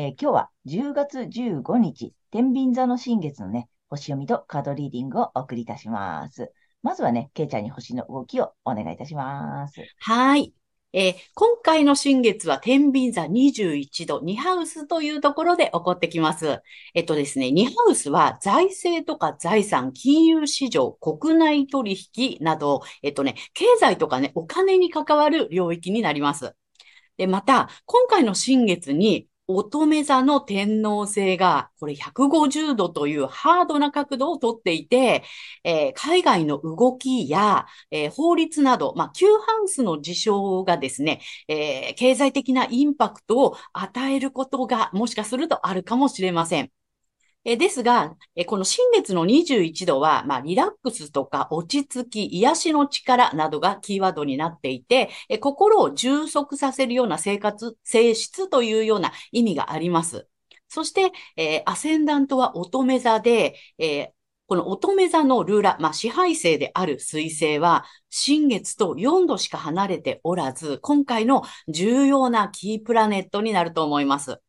えー、今日は10月15日、天秤座の新月のね、星読みとカードリーディングをお送りいたします。まずはね、ケイちゃんに星の動きをお願いいたします。はい。えー、今回の新月は天秤座21度、2ハウスというところで起こってきます。えっとですね、2ハウスは財政とか財産、金融市場、国内取引など、えっとね、経済とかね、お金に関わる領域になります。で、また、今回の新月に乙女座の天皇星が、これ150度というハードな角度をとっていて、えー、海外の動きや、えー、法律など、まあ、旧ハウスの事象がですね、えー、経済的なインパクトを与えることがもしかするとあるかもしれません。えですが、えこの新月の21度は、まあ、リラックスとか落ち着き、癒しの力などがキーワードになっていて、え心を充足させるような生活、性質というような意味があります。そして、えー、アセンダントは乙女座で、えー、この乙女座のルーラ、まあ、支配性である水星は、新月と4度しか離れておらず、今回の重要なキープラネットになると思います。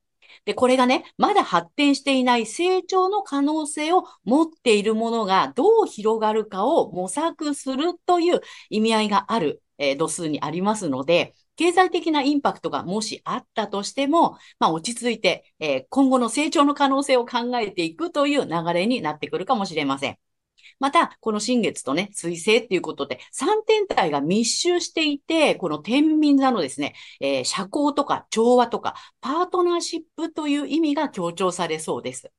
で、これがね、まだ発展していない成長の可能性を持っているものがどう広がるかを模索するという意味合いがある、えー、度数にありますので、経済的なインパクトがもしあったとしても、まあ、落ち着いて、えー、今後の成長の可能性を考えていくという流れになってくるかもしれません。また、この新月とね、水星っていうことで、3天体が密集していて、この天秤座のですね、えー、社交とか調和とか、パートナーシップという意味が強調されそうです。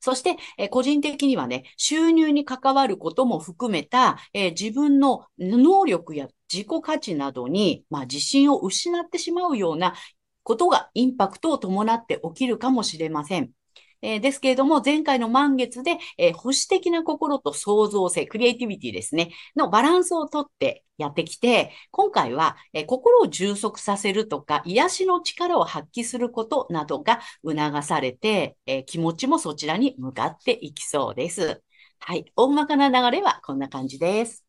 そして、え、個人的にはね、収入に関わることも含めた、えー、自分の能力や自己価値などに、まあ、自信を失ってしまうようなことがインパクトを伴って起きるかもしれません。えー、ですけれども、前回の満月で、えー、保守的な心と創造性、クリエイティビティですね、のバランスをとってやってきて、今回は、えー、心を充足させるとか、癒しの力を発揮することなどが促されて、え気持ちもそちらに向かっていきそうです。はい。大まかな流れはこんな感じです。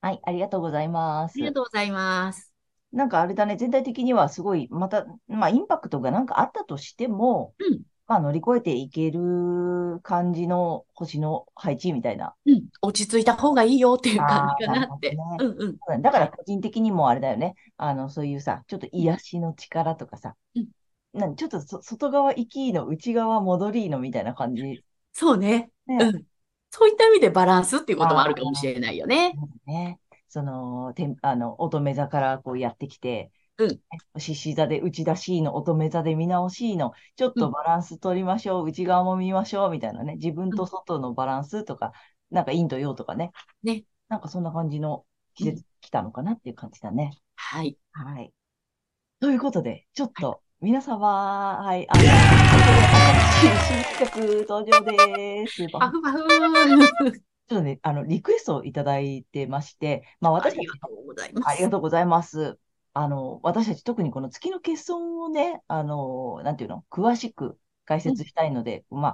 はい。ありがとうございます。ありがとうございます。なんかあれだね、全体的にはすごい、また、まあ、インパクトがなんかあったとしても、うん、まあ、乗り越えていける感じの星の配置みたいな。うん、落ち着いた方がいいよっていう感じかなって。ね、うんうん。だから個人的にもあれだよね。あの、そういうさ、ちょっと癒しの力とかさ、うん、なんちょっと外側行きの内側戻りのみたいな感じ。そうね。ねうん。そういった意味でバランスっていうこともあるかもしれないよね。ね。その、てあの、乙女座からこうやってきて、うん。獅子座で内出しいの、乙女座で見直しいの、ちょっとバランス取りましょう、うん、内側も見ましょう、みたいなね、自分と外のバランスとか、うん、なんか陰と陽とかね。ね。なんかそんな感じの季節来たのかなっていう感じだね。はい。はい。ということで、ちょっと、皆様、はい、あの、新企画登場です。パフパフちょっとね、あの、リクエストをいただいてまして、まあ私ありがとうございます。ありがとうございます。あの、私たち特にこの月の欠損をね、あの、なんていうの、詳しく解説したいので、うん、ま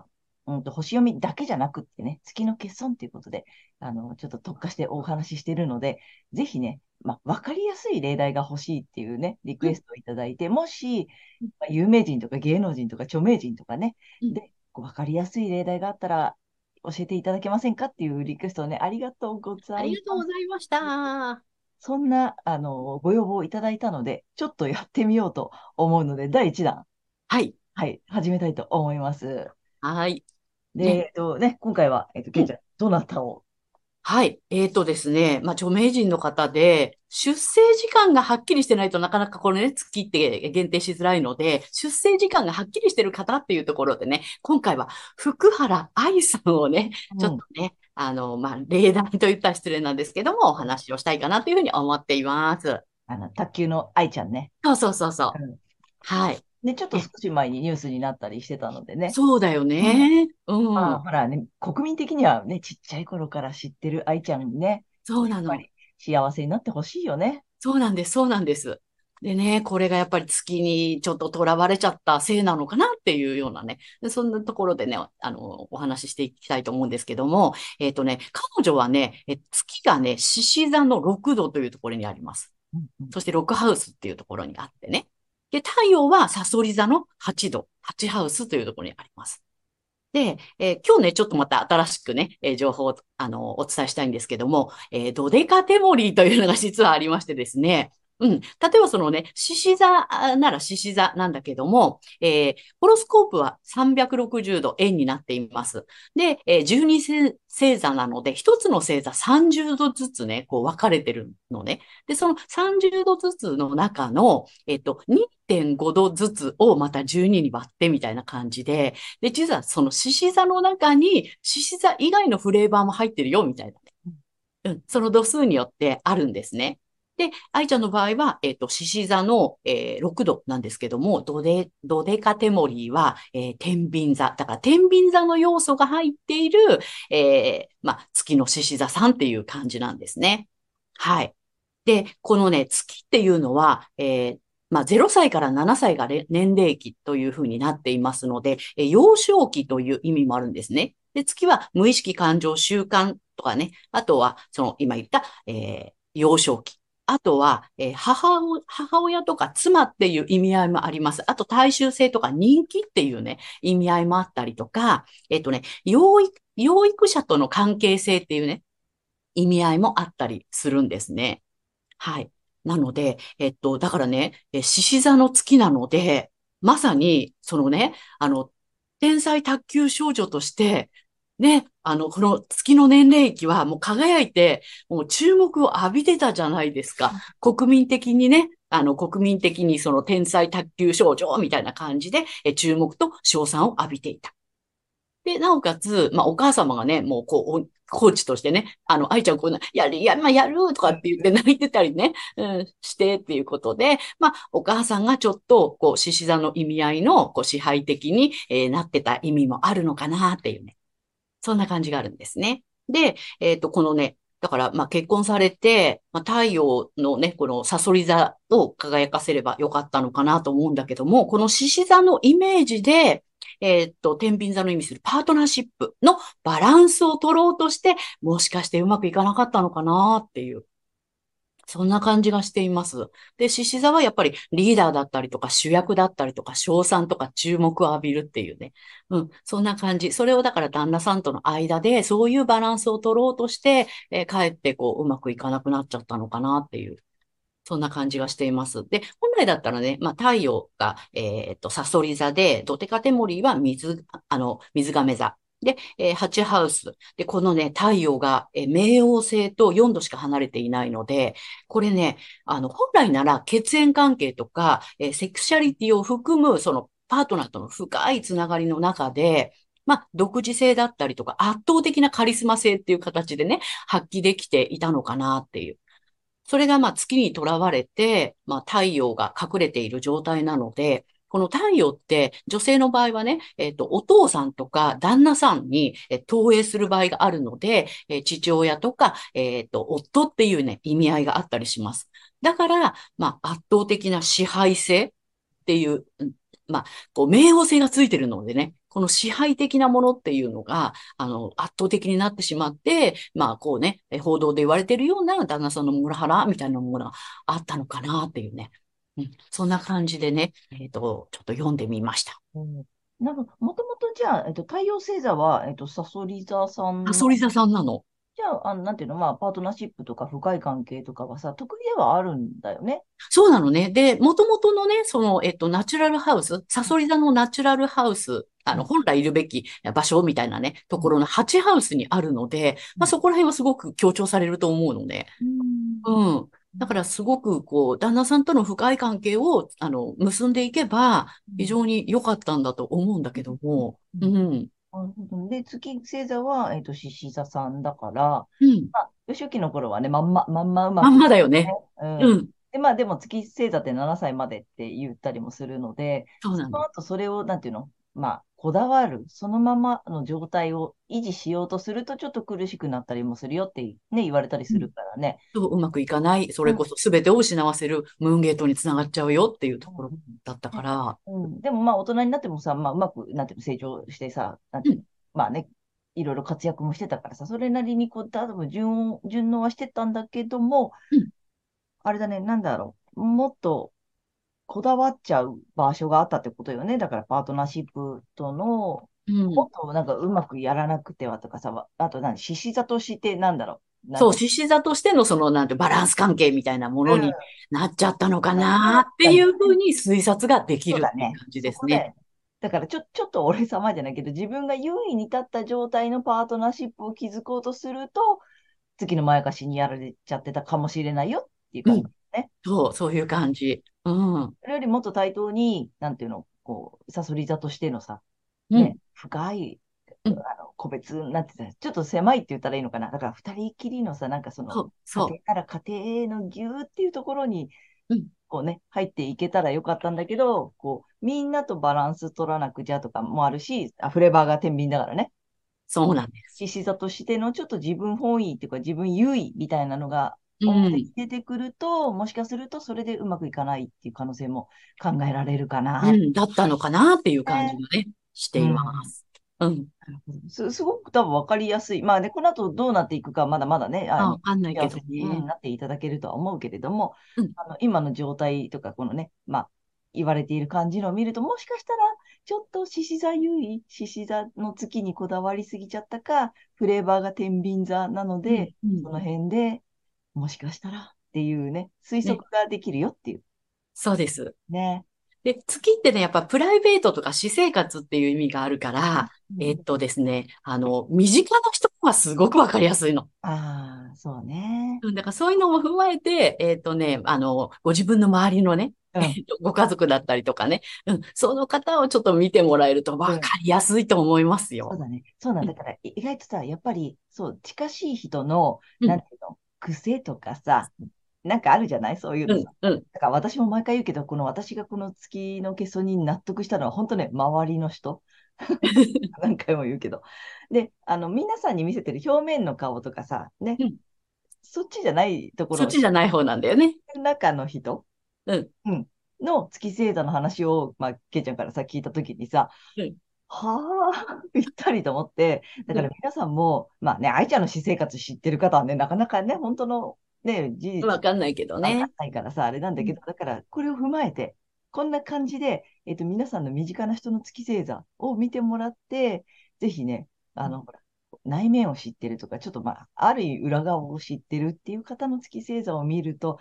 あ、うんと、星読みだけじゃなくってね、月の欠損っていうことで、あの、ちょっと特化してお話ししているので、ぜひね、まあ、わかりやすい例題が欲しいっていうね、リクエストをいただいて、もし、まあ、有名人とか芸能人とか著名人とかね、で、わかりやすい例題があったら、教えていただけませんかっていうリクエストをね、ありがとうございます。ありがとうございました。そんな、あの、ご要望をいただいたので、ちょっとやってみようと思うので、第1弾。はい。はい、始めたいと思います。はい。で、ね、えっとね、今回は、えっと、けいちゃん、どなたを？はい。えーとですね。まあ、著名人の方で、出生時間がはっきりしてないとなかなかこのね、月って限定しづらいので、出生時間がはっきりしてる方っていうところでね、今回は福原愛さんをね、ちょっとね、うん、あの、まあ、例題と言ったら失礼なんですけども、お話をしたいかなというふうに思っています。あの、卓球の愛ちゃんね。そうそうそうそう。うん、はい。で、ちょっと少し前にニュースになったりしてたのでね。そうだよね。うん。まあ、ほらね、国民的にはね、ちっちゃい頃から知ってる愛ちゃんね。そうなの。幸せになってほしいよね。そうなんです、そうなんです。でね、これがやっぱり月にちょっと囚われちゃったせいなのかなっていうようなね、そんなところでね、あの、お話ししていきたいと思うんですけども、えっ、ー、とね、彼女はね、え月がね、獅子座の6度というところにあります。うんうん、そしてロックハウスっていうところにあってね。で、太陽はサソリ座の8度、8ハウスというところにあります。で、えー、今日ね、ちょっとまた新しくね、えー、情報を、あの、お伝えしたいんですけども、えー、ドデカテモリーというのが実はありましてですね、うん。例えばそのね、獅子座なら獅子座なんだけども、えー、ホロスコープは360度円になっています。で、えー、12星座なので、一つの星座30度ずつね、こう分かれてるのね。で、その30度ずつの中の、えっ、と、2.5度ずつをまた12に割ってみたいな感じで、で、実はその獅子座の中に獅子座以外のフレーバーも入ってるよ、みたいな。うん、その度数によってあるんですね。で、愛ちゃんの場合は、えっ、ー、と、獅子座の、えー、6度なんですけども、ドデ、ドデカテモリーは、えー、天秤座。だから、天秤座の要素が入っている、えー、まあ、月の獅子座さんっていう感じなんですね。はい。で、このね、月っていうのは、えー、まあ、0歳から7歳が年齢期というふうになっていますので、え、幼少期という意味もあるんですね。で、月は無意識感情習慣とかね、あとは、その今言った、えー、幼少期。あとは、えー、母母親とか妻っていう意味合いもあります。あと、大衆性とか人気っていうね、意味合いもあったりとか、えっ、ー、とね、養育、養育者との関係性っていうね、意味合いもあったりするんですね。はい。なので、えっと、だからね、獅子座の月なので、まさに、そのね、あの、天才卓球少女として、ね、あの、この月の年齢期はもう輝いて、もう注目を浴びてたじゃないですか。国民的にね、あの、国民的にその天才卓球少女みたいな感じで、え注目と賞賛を浴びていた。で、なおかつ、まあ、お母様がね、もう、こう、コーチとしてね、あの、愛ちゃんこうな、やる、や、まあ、やるとかって言って泣いてたりね、うん、してっていうことで、まあ、お母さんがちょっと、こう、獅子座の意味合いの、こう、支配的に、えー、なってた意味もあるのかなっていうね。そんな感じがあるんですね。で、えっ、ー、と、このね、だから、まあ、結婚されて、まあ、太陽のね、このサソリ座を輝かせればよかったのかなと思うんだけども、この獅子座のイメージで、えっ、と、天秤座の意味するパートナーシップのバランスを取ろうとして、もしかしてうまくいかなかったのかなっていう。そんな感じがしています。で、獅子座はやっぱりリーダーだったりとか主役だったりとか賞賛とか注目を浴びるっていうね。うん、そんな感じ。それをだから旦那さんとの間でそういうバランスを取ろうとして、えー、かえってこううまくいかなくなっちゃったのかなっていう。そんな感じがしています。で、本来だったらね、まあ、太陽が、えっ、と、サソリ座で、ドテカテモリーは水、あの、水亀座。で、えー、8ハウス。で、このね、太陽が、えー、冥王星と4度しか離れていないので、これね、あの、本来なら血縁関係とか、えー、セクシャリティを含む、その、パートナーとの深いつながりの中で、まあ、独自性だったりとか、圧倒的なカリスマ性っていう形でね、発揮できていたのかなっていう。それがまあ月にとらわれて、まあ太陽が隠れている状態なので、この太陽って女性の場合はね、えっ、ー、と、お父さんとか旦那さんに、え、投影する場合があるので、えー、父親とか、えっ、と、夫っていうね、意味合いがあったりします。だから、まあ、圧倒的な支配性っていう、まあ、こう、冥王星がついてるのでね、この支配的なものっていうのが、あの、圧倒的になってしまって、まあ、こうね、報道で言われてるような旦那さんのモラハラみたいなものがあったのかなっていうね。うん、そんな感じでね、えっ、ー、と、ちょっと読んでみました。うん、なんか、もともとじゃあ、えっ、ー、と、太陽星座は、えっ、ー、と、サソリ座さん。サソリ座さんなの？じじゃあ、あの、なんていうの、まあ、パートナーシップとか深い関係とかはさ、得意ではあるんだよね。そうなのね。で、元々のね、その、えっと、ナチュラルハウス、サソリ座のナチュラルハウス、あの、本来いるべき場所みたいなね、ところの8ハウスにあるので、まあ、そこら辺はすごく強調されると思うので。うん。だからすごくこう、旦那さんとの深い関係を、あの、結んでいけば、非常に良かったんだと思うんだけども、うん。なるほど。で、月星座は、えっと、獅子座さんだから、うん。まあ、初期の頃はね、まんま、まんまうままんくまだよね。うんうん。で、まあでも月星座って7歳までって言ったりもするので、そ。の後それを、なんていうの、まあ、こだわる、そのままの状態を維持しようとすると、ちょっと苦しくなったりもするよってね、言われたりするからね。そううまくいかない。それこそ全てを失わせるムーンゲートにつながっちゃうよっていうところだったから。うん、でもまあ大人になってもさ、まあうまく、なんていうの、成長してさ、なんていうの、まあね、いろいろ活躍もしてたからさ、それなりにこう、多分順応、順応はしてたんだけども、うんあれだね、なんだろう、もっとこだわっちゃう場所があったってことよね。だからパートナーシップとの、うん。もっとなんかうまくやらなくてはとかさ、あと何、獅子座としてなんだろう？そう、獅子座としてのその、なんて、バランス関係みたいなものになっちゃったのかなっていうふうに推察ができる感じですね。だよだからちょ、ちょっと俺様じゃないけど、自分が優位に立った状態のパートナーシップを築こうとすると、月のまやかしにやられちゃってたかもしれないよっていう感じね。そう、そういう感じ。うん。それよりもっと対等に、なんていうの、こう、サソリ座としてのさ、うんね、深い、うんあの、個別なんて言ったら、ちょっと狭いって言ったらいいのかな？だから二人きりのさ、なんかその、そう、そう家。庭から家庭のぎゅーっていうところにうん、こうね、入っていけたらよかったんだけど、こう、みんなとバランス取らなくちゃとかもあるし、あフレーバーが天秤だからね。そうなんです。獅子座としてのちょっと自分本位っていうか自分優位みたいなのが出てくると、もしかするとそれでうまくいかないっていう可能性も考えられるかな。うん、だったのかなっていう感じがね、しています。うん。すすごく多分分かりやすい。まあね、この後どうなっていくかまだまだね、あ、あのわかんないけどうん、ね。なっていただけるとは思うけれども、うんあの今の状態とか、このね、まあ、言われている感じのを見ると、もしかしたら、ちょっと獅子座優位、獅子座の月にこだわりすぎちゃったか、フレーバーが天秤座なので、うんその辺でもしかしたらっていうね、推測ができるよっていうそうです。ね。で、月ってね、やっぱプライベートとか私生活っていう意味があるから、えっとですね、あの、身近な人はすごくわかりやすいの。ああ、そうね。うんだからそういうのも踏まえて、えっとね、あの、ご自分の周りのね、うんえっとご家族だったりとかね、うん、その方をちょっと見てもらえるとわかりやすいと思いますよ。そうだね。そうなんだから、い意外とさ、やっぱり、そう、近しい人の、うんなんていうの、癖とかさ、なんかあるじゃない？そういううんのさ。、うん。だから私も毎回言うけど、この私がこの月の欠損に納得したのは、本当ね、周りの人。何回も言うけど。で、あの、皆さんに見せてる表面の顔とかさ、ね、うんそっちじゃないところそっちじゃない方なんだよね。中の人、うんの月星座の話を、まあ、けいちゃんからさ、聞いたときにさ、うんはあ、ぴったりと思って、だから皆さんも、まあね、愛ちゃんの私生活知ってる方はね、なかなかね、本当のね、事実わかんないけどねわかん。ないからさ、あれなんだけど、だから、これを踏まえて、こんな感じで、えっと、皆さんの身近な人の月星座を見てもらって、ぜひね、あの、ほら、内面を知ってるとか、ちょっとまあ、ある意味裏側を知ってるっていう方の月星座を見ると、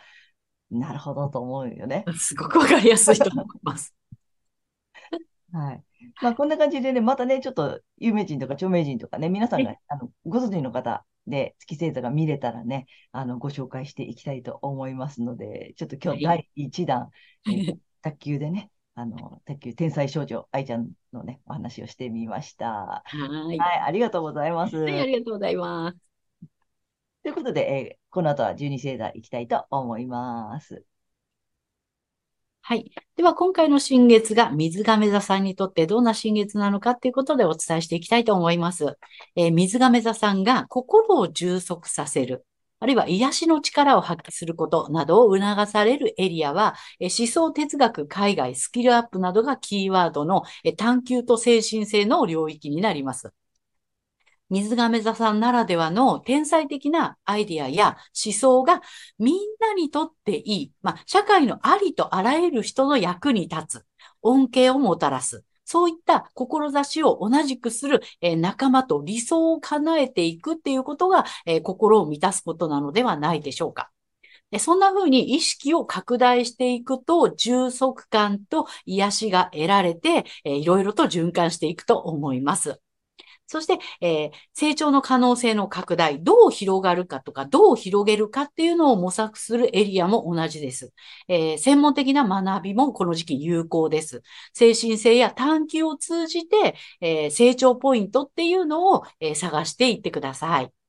なるほどと思うよね。すごくわかりやすいと思います。はい。まあ、こんな感じでね、またね、ちょっと有名人とか著名人とかね、皆さんが、あの、ご存知の方で月星座が見れたらね、あの、ご紹介していきたいと思いますので、ちょっと今日は第1弾、えー卓球でね、あの、卓球天才少女愛ちゃんのね、お話をしてみました。はい。はい、ありがとうございます。はい、ありがとうございます。ということで、えーこの後は12星座いきたいと思います。はい。では、今回の新月が水亀座さんにとってどんな新月なのかということでお伝えしていきたいと思います。えー水亀座さんが心を充足させる、あるいは癒しの力を発揮することなどを促されるエリアは、え思想哲学、海外、スキルアップなどがキーワードのえ探求と精神性の領域になります。水亀座さんならではの天才的なアイディアや思想がみんなにとっていい、まあ、社会のありとあらゆる人の役に立つ、恩恵をもたらす、そういった志を同じくする、え、仲間と理想を叶えていくっていうことが、え、心を満たすことなのではないでしょうか。でそんな風に意識を拡大していくと、充足感と癒しが得られて、えー、いろいろと循環していくと思います。そして、えー、成長の可能性の拡大、どう広がるかとか、どう広げるかっていうのを模索するエリアも同じです。えー、専門的な学びもこの時期有効です。精神性や探求を通じて、えー、成長ポイントっていうのを、え探していってください。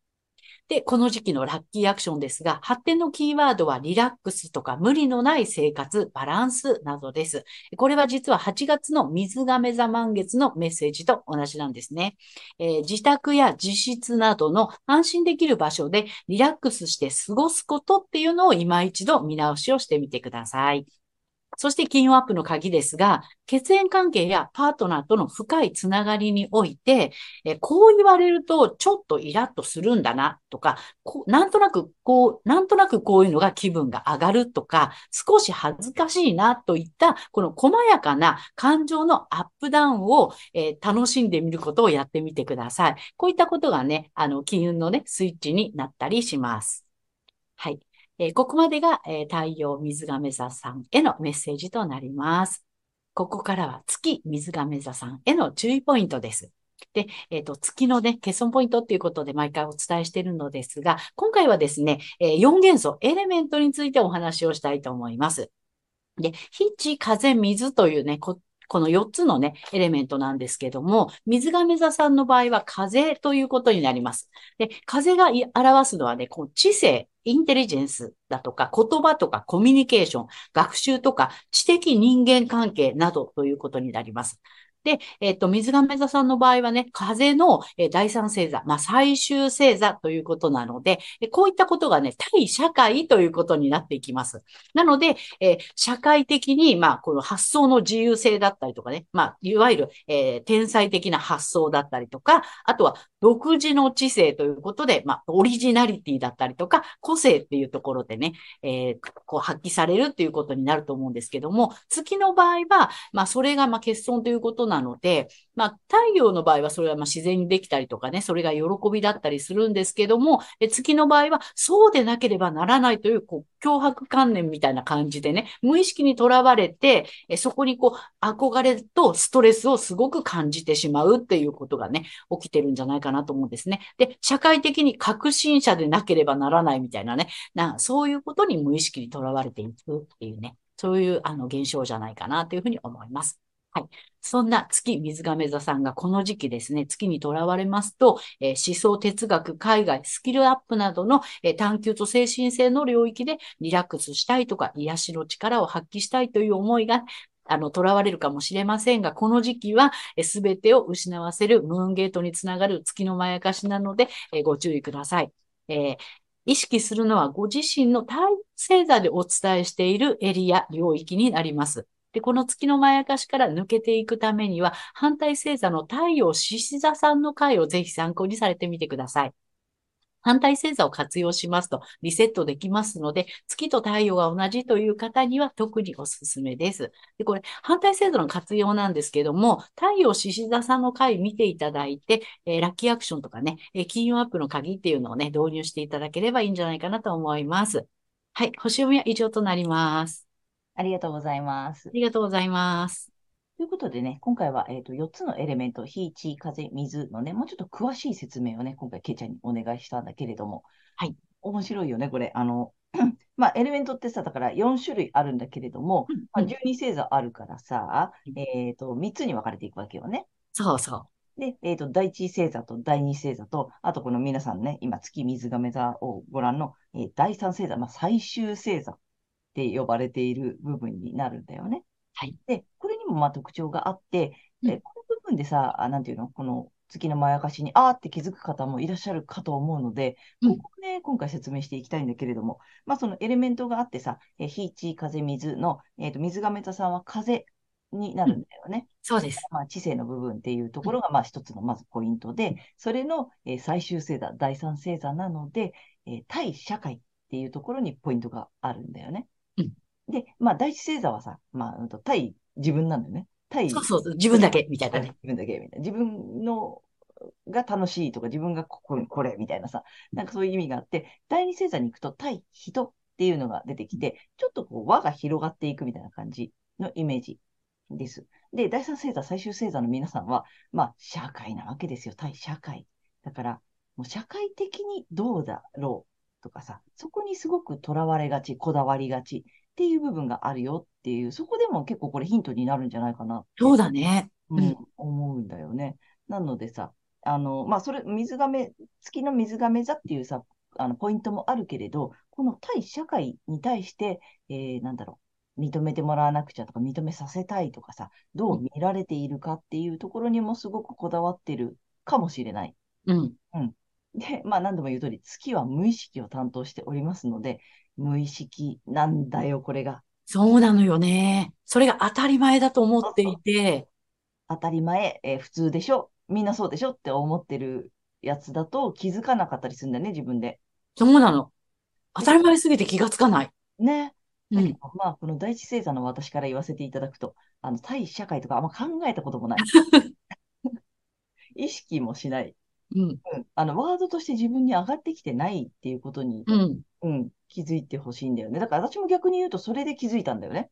で、この時期のラッキーアクションですが、発展のキーワードはリラックスとか無理のない生活、バランスなどです。これは実は8月の水亀座満月のメッセージと同じなんですね。えー、自宅や自室などの安心できる場所でリラックスして過ごすことっていうのを今一度見直しをしてみてください。そして金運アップの鍵ですが、血縁関係やパートナーとの深いつながりにおいて、えこう言われるとちょっとイラッとするんだなとか、こなんとなくこう、なんとなくこういうのが気分が上がるとか、少し恥ずかしいなといったこの細やかな感情のアップダウンを、え、楽しんでみることをやってみてください。こういったことがね、あの、金運のね、スイッチになったりします。はい。え、ここまでが、え、太陽水亀座さんへのメッセージとなります。ここからは月水亀座さんへの注意ポイントです。で、えっ、ー、と、月のね、欠損ポイントっていうことで毎回お伝えしているのですが、今回はですね、えー、4元素、エレメントについてお話をしたいと思います。で、火、地、風、水というね、ここの4つのね、エレメントなんですけども、水亀座さんの場合は風ということになります。で、風が表すのはね、こう知性、インテリジェンスだとか、言葉とかコミュニケーション、学習とか、知的人間関係などということになります。で、えっ、と、水亀座さんの場合はね、風の、え第三星座、まあ、最終星座ということなので、えこういったことがね、対社会ということになっていきます。なので、え社会的に、まあ、この発想の自由性だったりとかね、まあ、いわゆる、え、天才的な発想だったりとか、あとは独自の知性ということで、まあ、オリジナリティだったりとか、個性っていうところでね、え、こう発揮されるっていうことになると思うんですけども、月の場合は、まあ、それが、まあ、欠損ということなので、まあ、太陽の場合はそれはま自然にできたりとかね、それが喜びだったりするんですけども、え月の場合はそうでなければならないという、こう、脅迫観念みたいな感じでね、無意識にとらわれて、えそこにこう、憧れとストレスをすごく感じてしまうっていうことがね、起きてるんじゃないかなと思うんですね。で、社会的に革新者でなければならないみたいなね、なそういうことに無意識にとらわれていくっていうね、そういうあの現象じゃないかなというふうに思います。はい。そんな月水亀座さんがこの時期ですね、月にとらわれますと、えー、思想、哲学、海外、スキルアップなどの、えー、探求と精神性の領域でリラックスしたいとか、癒しの力を発揮したいという思いが、あの、囚われるかもしれませんが、この時期は、すべてを失わせるムーンゲートにつながる月のまやかしなので、え、ご注意ください。えー、意識するのはご自身の体星座でお伝えしているエリア、領域になります。で、この月のまやかしから抜けていくためには、反対星座の太陽獅子座さんの回をぜひ参考にされてみてください。反対星座を活用しますとリセットできますので、月と太陽が同じという方には特におすすめです。で、これ、反対星座の活用なんですけども、太陽獅子座さんの回見ていただいて、えー、ラッキーアクションとかね、えー、金融アップの鍵っていうのをね、導入していただければいいんじゃないかなと思います。はい、星読みは以上となります。ありがとうございます。ありがとうございます。ということでね、今回は、えーと、4つのエレメント、火、地、風、水のね、もうちょっと詳しい説明をね、今回、ケイちゃんにお願いしたんだけれども、はい。面白いよね、これ。あの、まあ、エレメントってさ、だから4種類あるんだけれども、うん、まあ、12星座あるからさ、うん、えっ、ー、と、3つに分かれていくわけよね。そうそう。で、えっ、ー、と、第一星座と第二星座と、あとこの皆さんね、今、月水亀座をご覧の、えー、第三星座、まあ、最終星座って呼ばれている部分になるんだよね。はい。で、これにもまあ特徴があって、うん、この部分でさ、あなんていうの、この月のまやかしに、あーって気づく方もいらっしゃるかと思うので、ここね、うん、今回説明していきたいんだけれども、まあそのエレメントがあってさ、え火、地、風、水の、えっ、ー、と、水亀座さんは風になるんだよね。うん、そうです。まあ、知性の部分っていうところが、まあ一つのまずポイントで、それの、えー、最終星座、第三星座なので、えー、対社会っていうところにポイントがあるんだよね。うんで、まあ、第一星座はさ、まあ、対自分なんだよね。対、そうそうそう、自分だけ、みたいなね。自分だけみたいな。自分のが楽しいとか、自分がこここれみたいなさ、なんかそういう意味があって、第二星座に行くと対人っていうのが出てきて、ちょっとこう輪が広がっていくみたいな感じのイメージです。で、第三星座、最終星座の皆さんは、まあ、社会なわけですよ。対社会。だから、もう社会的にどうだろうとかさ、そこにすごくとらわれがち、こだわりがちっていう部分があるよっていう、そこでも結構これヒントになるんじゃないかなそうだね。うんうん、思うんだよね。なのでさ、あの、まあ、それ、水亀、月の水亀座っていうさ、あの、ポイントもあるけれど、この対社会に対して、えーなんだろう、認めてもらわなくちゃとか、認めさせたいとかさ、どう見られているかっていうところにもすごくこだわってるかもしれない。うん。で、まあ、何度も言う通り、月は無意識を担当しておりますので、無意識なんだよ、これが。そうなのよね。それが当たり前だと思っていて、当たり前、えー普通でしょ、みんなそうでしょって思ってるやつだと気づかなかったりするんだよね、自分で。そうなの。当たり前すぎて気がつかない。ね。うん。だけど、まあ、この第一星座の私から言わせていただくと、あの、対社会とかあんま考えたこともない。意識もしない。うん。うん。あの、ワードとして自分に上がってきてないっていうことに、うん。うん、気づいてほしいんだよね。だから私も逆に言うと、それで気づいたんだよね。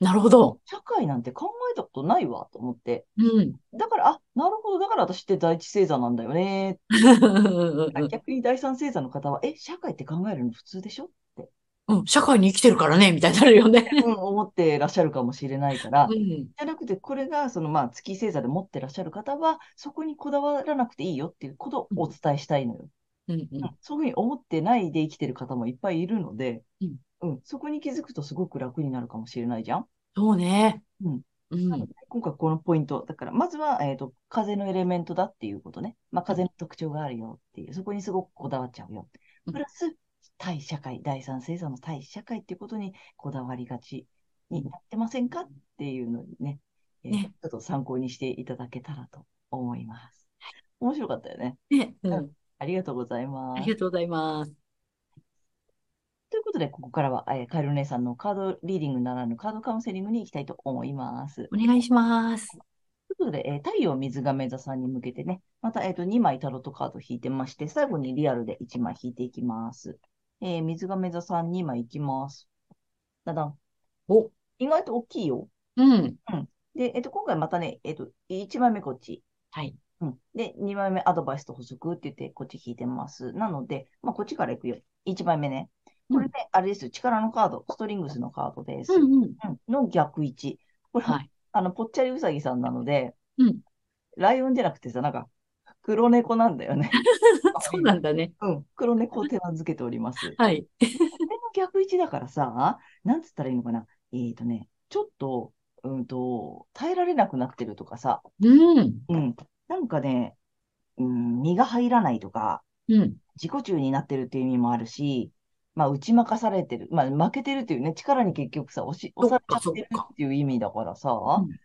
なるほど。社会なんて考えたことないわ、と思って。うん。だから、あ、なるほど、だから私って第一星座なんだよね。逆に第三星座の方は、え、社会って考えるの普通でしょ？うん。社会に生きてるからね、みたいになるよね。うん、思ってらっしゃるかもしれないから、うん。じゃなくて、これが、その、まあ、月星座で持ってらっしゃる方は、そこにこだわらなくていいよっていうことをお伝えしたいのよ。うん。うんそういうふうに思ってないで生きてる方もいっぱいいるので、うんうん、そこに気づくとすごく楽になるかもしれないじゃん。そうね。うん。うん。今回このポイント。だから、まずは、えっと、風のエレメントだっていうことね。まあ、風の特徴があるよっていう、そこにすごくこだわっちゃうよ。うんプラス、対社会、第三星座の対社会っていうことにこだわりがちになってませんかっていうのにね、えーねちょっと参考にしていただけたらと思います。面白かったよね。ね。うん。ありがとうございますあり。がとうございます。ということで、ここからは、えーカエル姉さんのカードリーディングならぬカードカウンセリングに行きたいと思います。お願いします。ということで、えー太陽水亀座さんに向けてね、また、えっと、2枚タロットカード引いてまして、最後にリアルで1枚引いていきます。えー水亀座さん2枚いきます。だだん。お。意外と大きいよ。うん。で、えっと、今回またね、えっと、1枚目こっち。はい。うん。で、2枚目アドバイスと補足って言って、こっち引いてます。なので、まあ、こっちからいくよ。1枚目ね。これね、あれですよ。力のカード、ストリングスのカードです。うんうん。うんの逆位置。これ、はい。あの、ぽっちゃりうさぎさんなので、うんライオンじゃなくてさ、なんか、黒猫なんだよね。そうなんだね。うん、黒猫を手なずけております。こはい。れの逆位置だからさ、なんつったらいいのかな。えーとね、ちょっと、うんと、耐えられなくなってるとかさ、うん。うん、なんかね、うん、身が入らないとか、うん。自己中になってるっていう意味もあるし、まあ、打ち負かされてる。まあ、負けてるっていうね、力に結局さ、押し、押されちゃってるっていう意味だからさ、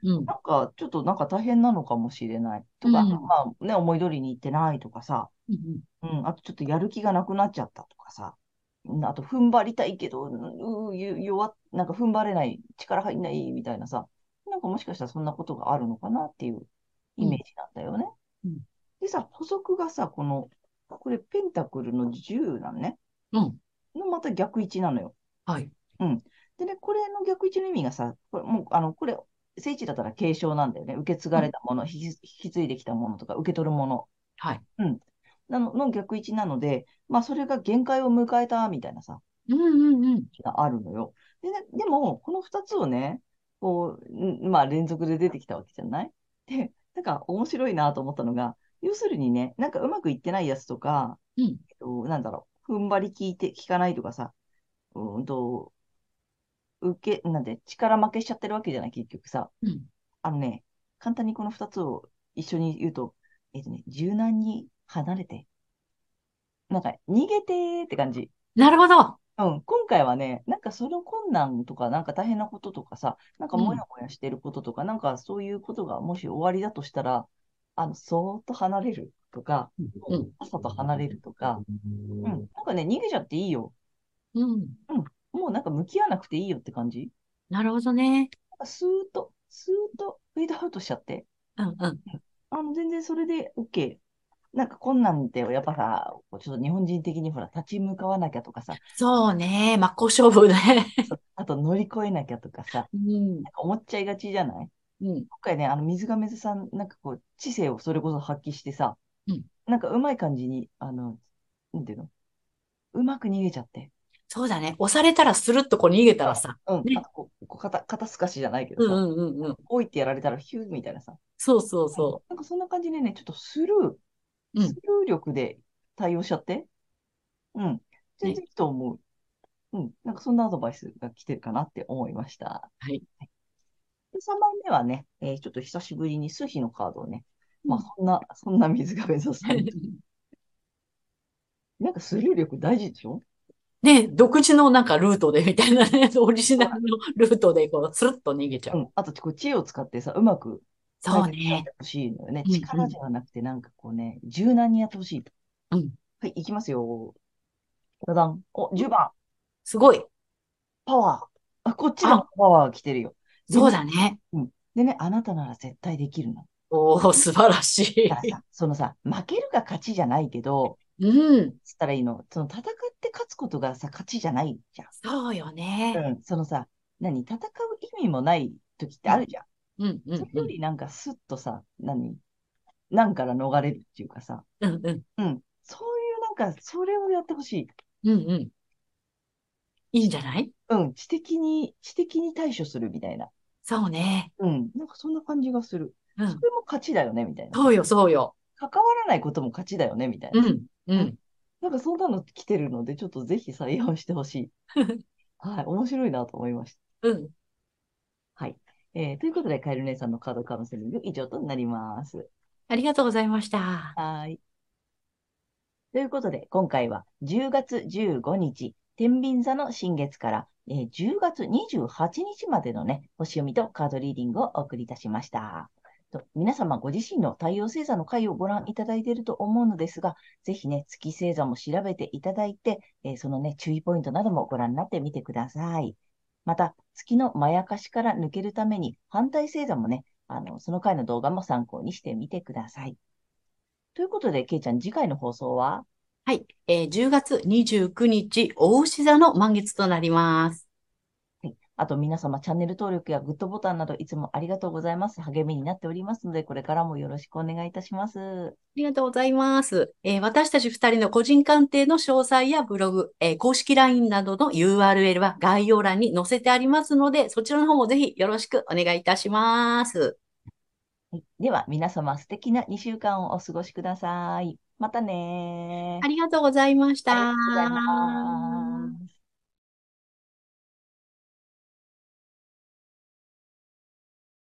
うん。なんか、ちょっとなんか大変なのかもしれない。とか、うんまあね、思い通りにいってないとかさ、うん。うん、あとちょっとやる気がなくなっちゃったとかさ、うんあと踏ん張りたいけど、うゆ弱っ、なんか踏ん張れない、力入んないみたいなさ、なんかもしかしたらそんなことがあるのかなっていうイメージなんだよね。うんでさ、補足がさ、この、これペンタクルの10なんね。うん。のまた逆位置なのよ。はい。でね、これの逆位置の意味がさ、これもう、あの、これ、聖地だったら継承なんだよね。受け継がれたもの、引き引き継いできたものとか、受け取るもの。はい。なのの逆位置なので、まあ、それが限界を迎えたみたいなさ、うんうんうん。があるのよ。でね、でも、この二つをね、こう、んまあ、連続で出てきたわけじゃない？で、なんか面白いなと思ったのが、要するにね、なんかうまくいってないやつとか、うんえっと、なんだろう、踏ん張り効いて、効かないとかさ、うーんと、受け、なんで、力負けしちゃってるわけじゃない、結局さ。うん。あのね、簡単にこの二つを一緒に言うと、えっとね、柔軟に離れて、なんか逃げてーって感じ。なるほど。うん、今回はね、なんかその困難とか、なんか大変なこととかさ、なんかうんもやもやしてることとか、なんかそういうことがもし終わりだとしたら、あの、そーっと離れるとか、うん。さっさと離れるとか、うん、なんかね、逃げちゃっていいよ。うん。もうなんか向き合わなくていいよって感じ。なるほどね。なんかスーッと、スーッとフェードアウトしちゃって、うんうん。あの、全然それで OK。なんか困難って、やっぱさ、こうちょっと日本人的にほら、立ち向かわなきゃとかさ、そうね。真っ向勝負ね。あと乗り越えなきゃとかさ、うん。なんか思っちゃいがちじゃない？うん。今回ね、あの、水亀座さん、なんかこう、知性をそれこそ発揮してさ、うんなんかうまい感じに、あの、なんていうの？うまく逃げちゃって。そうだね。押されたらスルッとこう逃げたらさ。うん。ねあとこう、こう肩、肩透かしじゃないけどさ、うんうんうんうん。置いてやられたらヒューみたいなさ。そうそうそなんかそんな感じでね、ちょっとスルー、うんスルー力で対応しちゃって、うん。全然いいと思う。うん。なんかそんなアドバイスが来てるかなって思いました。う。はい。で、3枚目はね、えーちょっと久しぶりに数比のカードをね、まあうんそんな、そんな水亀座さんに。なんかスルー力大事でしょ？ね、独自のなんかルートでみたいなね、オリジナルのルートでこう、スルッと逃げちゃう。うん。あと、こう知恵を使ってさ、うまくそうね。ほしいのよね。力じゃなくて、なんかこうね、柔軟にやってほしい。うん。はい、いきますよ。ダダン。お、10番。すごい。パワー。あ、こっちのパワー来てるよ。でそうだね。でね、あなたなら絶対できるの。おー、素晴らしいだか。らさ、そのさ、負けるが勝ちじゃないけど、うん。つったらいいの？その戦って勝つことがさ、勝ちじゃないじそうよゃん。ね。うん。そのさ、何？戦う意味もない時ってあるじゃん。うん、うん、それよりなんかスッとさ、何？なんから逃れるっていうかさ、うん、うん、うん。そういうなんか、それをやってほしい。うん、うん。いいんじゃない？うん。知的に、知的に対処するみたいな。そうね。うん。なんかそんな感じがする。うん。それも勝ちだよね、みたいな。そうよ、そうよ。関わらないことも勝ちだよね、みたいうな。ん、うん。なんかそんなの来てるので、ちょっとぜひ採用してほしい。はい。面白いなと思いました。うん。はい。えーということで、カエル姉さんのカードカウンセリング以上となります。ありがとうございました。はい。ということで、今回は10月15日、天秤座の新月から、えー10月28日までのね、星読みとカードリーディングをお送りいたしました。と皆様ご自身の太陽星座の回をご覧いただいていると思うのですが、ぜひね、月星座も調べていただいて、えーそのね、注意ポイントなどもご覧になってみてください。また、月のまやかしから抜けるために、反対星座もね、あの、その回の動画も参考にしてみてください。ということで、けいちゃん、次回の放送は？はい。えー10月29日、大牛座の満月となります。はい。あと皆様、チャンネル登録やグッドボタンなどいつもありがとうございます。励みになっておりますので、これからもよろしくお願いいたします。ありがとうございます。えー私たち二人の個人鑑定の詳細やブログ、えー公式 LINE などの URL は概要欄に載せてありますので、そちらの方もぜひよろしくお願いいたします。はいでは、皆様、素敵な2週間をお過ごしください。またねありがとうございました。ありがとうございます。